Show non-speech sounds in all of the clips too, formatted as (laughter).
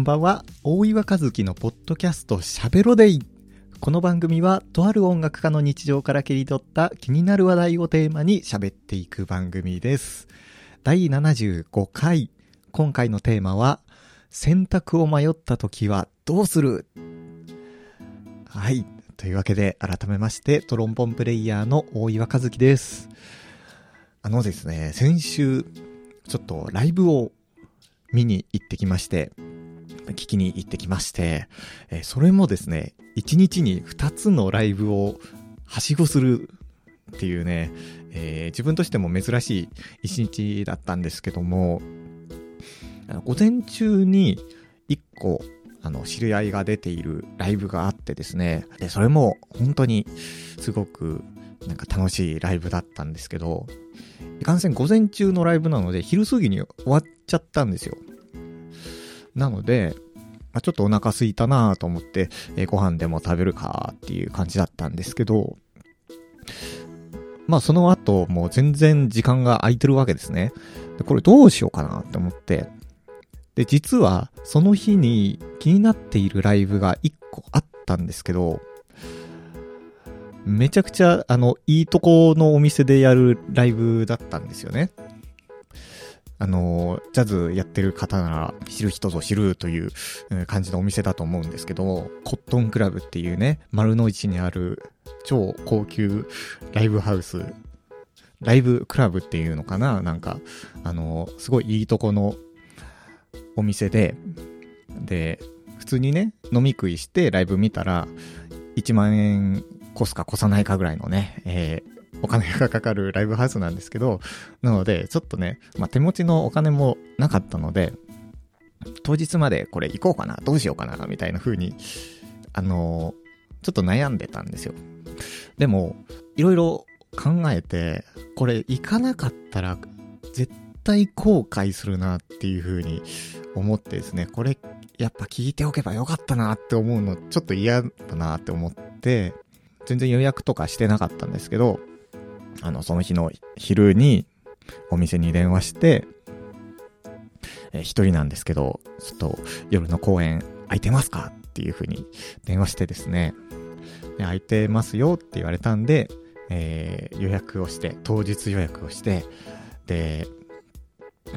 こんばんは。大岩和樹のポッドキャストしゃべろデイ。この番組は、とある音楽家の日常から切り取った気になる話題をテーマに喋っていく番組です。第75回。今回のテーマは、選択を迷った時はどうする？はい。というわけで、改めまして、トロンボンプレイヤーの大岩和樹です。あのですね、先週、ちょっとライブを見に行ってきまして、聞きに行ってきまして、えそれもですね、1日に2つのライブをはしごするっていうね、えー自分としても珍しい1日だったんですけども、あの午前中に1個、あの、知り合いが出ているライブがあってですね、で、それも本当にすごくなんか楽しいライブだったんですけど、いかんせん午前中のライブなので昼過ぎに終わっちゃったんですよ。なので、まあ、ちょっとお腹空いたなと思って、えーご飯でも食べるかっていう感じだったんですけど、まあその後もう全然時間が空いてるわけですね。でこれどうしようかなって思って。で、実はその日に気になっているライブが1個あったんですけど、めちゃくちゃあの、いいとこのお店でやるライブだったんですよね。あの、ジャズやってる方なら知る人ぞ知るという感じのお店だと思うんですけど、コットンクラブっていうね、丸の内にある超高級ライブハウス、ライブクラブっていうのかな？なんか、あの、すごいいいとこのお店で、で、普通にね、飲み食いしてライブ見たら、1万円越すか越さないかぐらいのね、えーお金がかかるライブハウスなんですけど、なので、ちょっとね、まあ、手持ちのお金もなかったので、当日までこれ行こうかな、どうしようかな、みたいな風に、あのーちょっと悩んでたんですよ。でも、いろいろ考えて、これ行かなかったら、絶対後悔するなっていう風に思ってですね、これ、やっぱ聞いておけばよかったなって思うの、ちょっと嫌だなって思って、全然予約とかしてなかったんですけど、あの、その日の昼にお店に電話して、えー一人なんですけど、ちょっと夜の公演空いてますかっていう風に電話してですね、で空いてますよって言われたんで、えー予約をして、当日予約をして、で、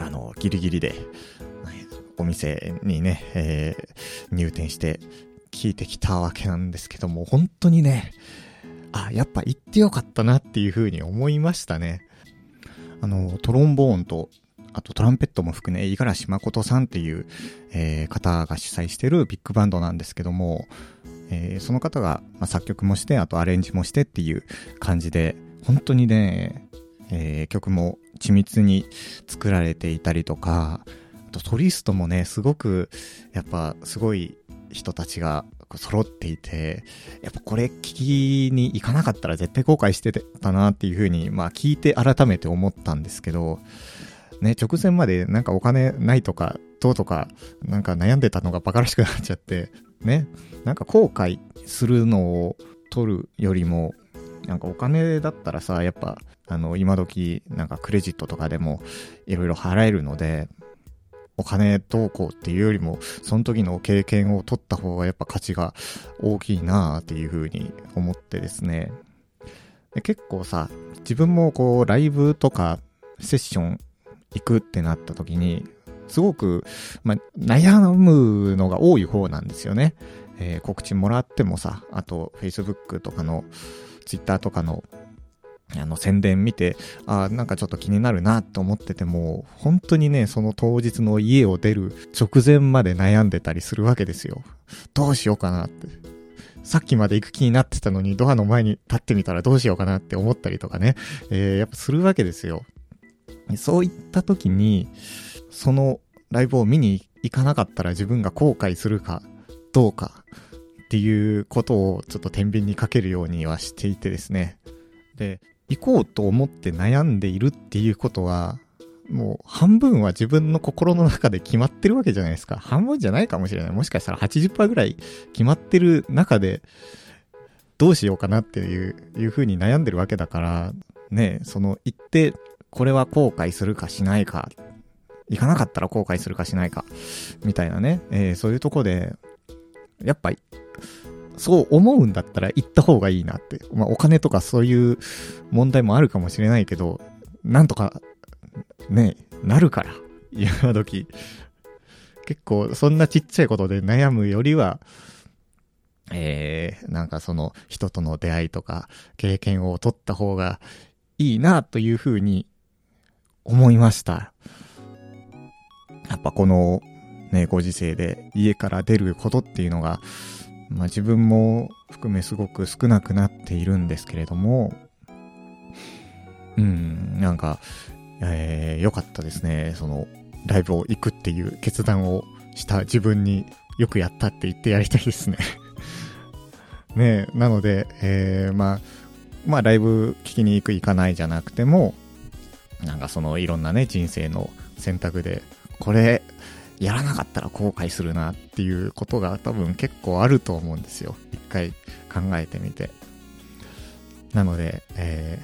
あの、ギリギリで、お店にね、えー入店して聞いてきたわけなんですけども、本当にね、あ、やっぱ行ってよかったなっていう風に思いましたね。あの、トロンボーンと、あとトランペットも含め、五十嵐誠さんっていう、えー方が主催してるビッグバンドなんですけども、えーその方が、まあ、作曲もして、あとアレンジもしてっていう感じで、本当にね、えー曲も緻密に作られていたりとか、あとソリストもね、すごく、やっぱすごい人たちが揃っていて、やっぱこれ聞きに行かなかったら絶対後悔してたなっていう風に、まあ聞いて改めて思ったんですけど、ね、直前までなんかお金ないとか、どうとか、なんか悩んでたのがバカらしくなっちゃって、ね、なんか後悔するのを取るよりも、なんかお金だったらさ、やっぱ、あの、今時、なんかクレジットとかでもいろいろ払えるので、お金どうこうっていうよりも、その時の経験を取った方がやっぱ価値が大きいなっていう風に思ってですね。で結構さ、自分もこう、ライブとかセッション行くってなった時に、すごく、まあ、悩むのが多い方なんですよね。えー告知もらってもさ、あと Facebook とかの、Twitter とかのあの宣伝見て、あーなんかちょっと気になるなと思ってても、本当にね、その当日の家を出る直前まで悩んでたりするわけですよ。どうしようかなって。さっきまで行く気になってたのに、ドアの前に立ってみたらどうしようかなって思ったりとかね、えーやっぱするわけですよ。そういった時に、そのライブを見に行かなかったら自分が後悔するかどうかっていうことをちょっと天秤にかけるようにはしていてですね。で、行こうと思って悩んでいるっていうことは、もう半分は自分の心の中で決まってるわけじゃないですか。半分じゃないかもしれない。もしかしたら80%ぐらい決まってる中で、どうしようかなっていう、いう風に悩んでるわけだから、ね、その行って、これは後悔するかしないか行かなかったら後悔するかしないか、みたいなね、えー、そういうとこで、やっぱり、そう思うんだったら行った方がいいなって。まあお金とかそういう問題もあるかもしれないけど、なんとか、ね、なるから、今時。結構そんなちっちゃいことで悩むよりは、えー、なんかその人との出会いとか経験を取った方がいいなというふうに思いました。やっぱこのね、ご時世で家から出ることっていうのが、まあ自分も含めすごく少なくなっているんですけれども、うん、なんか、えー、良かったですね。その、ライブを行くっていう決断をした自分によくやったって言ってやりたいですね (laughs) ねなので、えー、まあ、まあ、ライブ聞きに行く行かないじゃなくても、なんかそのいろんなね、人生の選択で、これ、やらなかったら後悔するなっていうことが多分結構あると思うんですよ。一回考えてみて。なので、え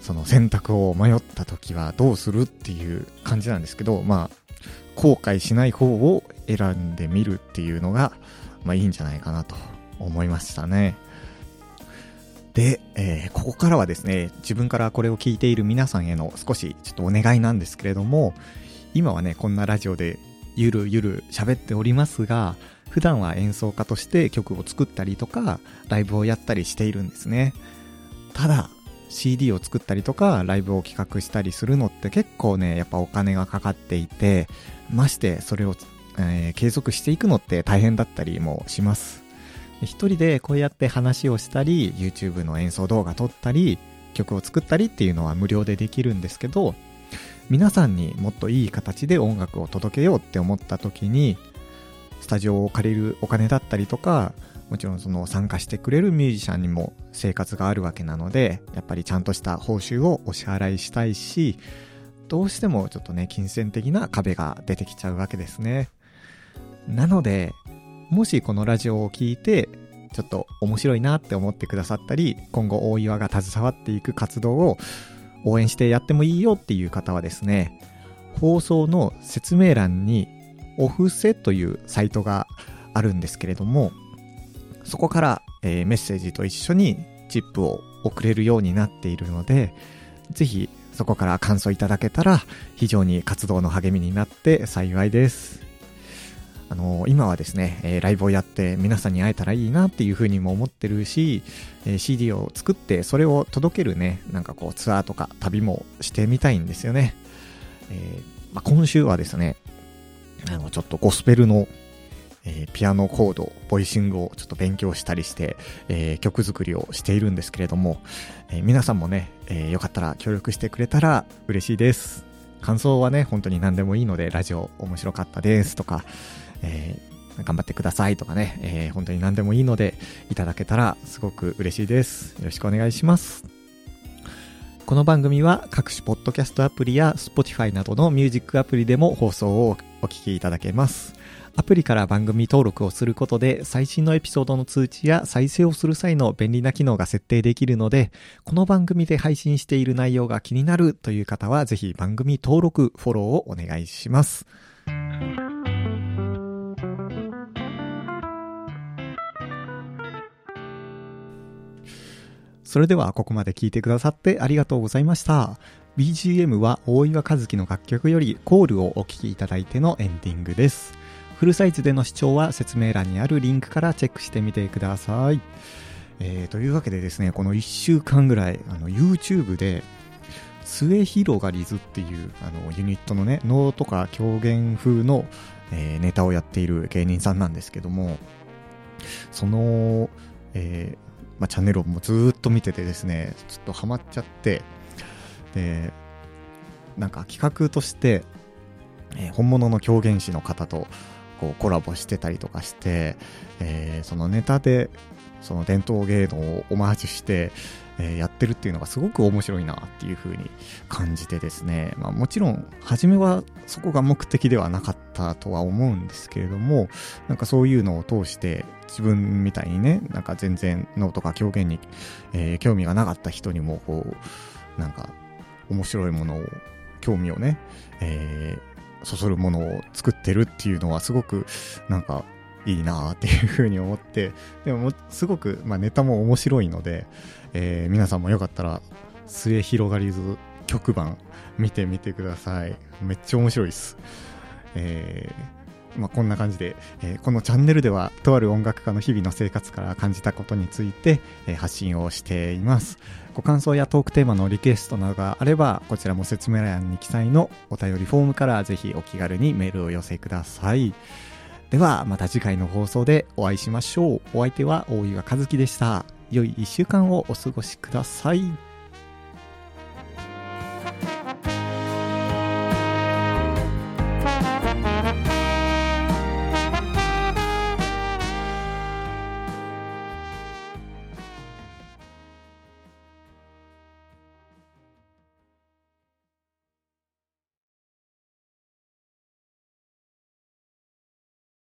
ー、その選択を迷った時はどうするっていう感じなんですけど、まあ、後悔しない方を選んでみるっていうのが、まあいいんじゃないかなと思いましたね。で、えー、ここからはですね、自分からこれを聞いている皆さんへの少しちょっとお願いなんですけれども、今はね、こんなラジオでゆるゆる喋っておりますが、普段は演奏家として曲を作ったりとか、ライブをやったりしているんですね。ただ、CD を作ったりとか、ライブを企画したりするのって結構ね、やっぱお金がかかっていて、ましてそれを、えー、継続していくのって大変だったりもします。一人でこうやって話をしたり、YouTube の演奏動画撮ったり、曲を作ったりっていうのは無料でできるんですけど、皆さんにもっといい形で音楽を届けようって思った時に、スタジオを借りるお金だったりとか、もちろんその参加してくれるミュージシャンにも生活があるわけなので、やっぱりちゃんとした報酬をお支払いしたいし、どうしてもちょっとね、金銭的な壁が出てきちゃうわけですね。なので、もしこのラジオを聴いて、ちょっと面白いなって思ってくださったり、今後大岩が携わっていく活動を応援してやってもいいよっていう方はですね、放送の説明欄にオフセというサイトがあるんですけれども、そこから、えー、メッセージと一緒にチップを送れるようになっているので、ぜひそこから感想いただけたら非常に活動の励みになって幸いです。あのー、今はですね、えー、ライブをやって皆さんに会えたらいいなっていうふうにも思ってるし、えー、CD を作ってそれを届けるね、なんかこうツアーとか旅もしてみたいんですよね。えまあ、今週はですね、あの、ちょっとゴスペルの、えピアノコード、ボイシングをちょっと勉強したりして、え曲作りをしているんですけれども、え皆さんもね、えよかったら協力してくれたら嬉しいです。感想はね、本当に何でもいいので、ラジオ面白かったですとか、えー、頑張ってくださいとかね、えー、本当に何でもいいので、いただけたらすごく嬉しいです。よろしくお願いします。この番組は各種ポッドキャストアプリや Spotify などのミュージックアプリでも放送をお聞きいただけます。アプリから番組登録をすることで最新のエピソードの通知や再生をする際の便利な機能が設定できるので、この番組で配信している内容が気になるという方はぜひ番組登録、フォローをお願いします。それではここまで聞いてくださってありがとうございました。BGM は大岩和樹の楽曲よりコールをお聴きいただいてのエンディングです。フルサイズでの視聴は説明欄にあるリンクからチェックしてみてください。えー、というわけでですね、この1週間ぐらい、あの、YouTube で、末広がりずっていう、あの、ユニットのね、能とか狂言風の、えー、ネタをやっている芸人さんなんですけども、その、えー、まあ、チャンネルをもうずっと見ててですね、ちょっとハマっちゃって、で、なんか企画として、えー、本物の狂言師の方とこうコラボしてたりとかして、えー、そのネタでその伝統芸能をオマージュして、え、やってるっていうのがすごく面白いなっていう風に感じてですね、まあ、もちろん初めはそこが目的ではなかったとは思うんですけれどもなんかそういうのを通して自分みたいにねなんか全然脳とか狂言に、え、興味がなかった人にもこうなんか面白いものを興味をね、えー、そそるものを作ってるっていうのはすごくなんかいいなっていうふうに思って、でもすごく、まあ、ネタも面白いので、えー、皆さんもよかったら末広がりず曲版見てみてください。めっちゃ面白いです。えー、まあ、こんな感じで、えー、このチャンネルではとある音楽家の日々の生活から感じたことについて、え、発信をしています。ご感想やトークテーマのリクエストなどがあれば、こちらも説明欄に記載のお便りフォームからぜひお気軽にメールを寄せください。では、また次回の放送でお会いしましょう。お相手は大岩和樹でした。良い1週間をお過ごしください。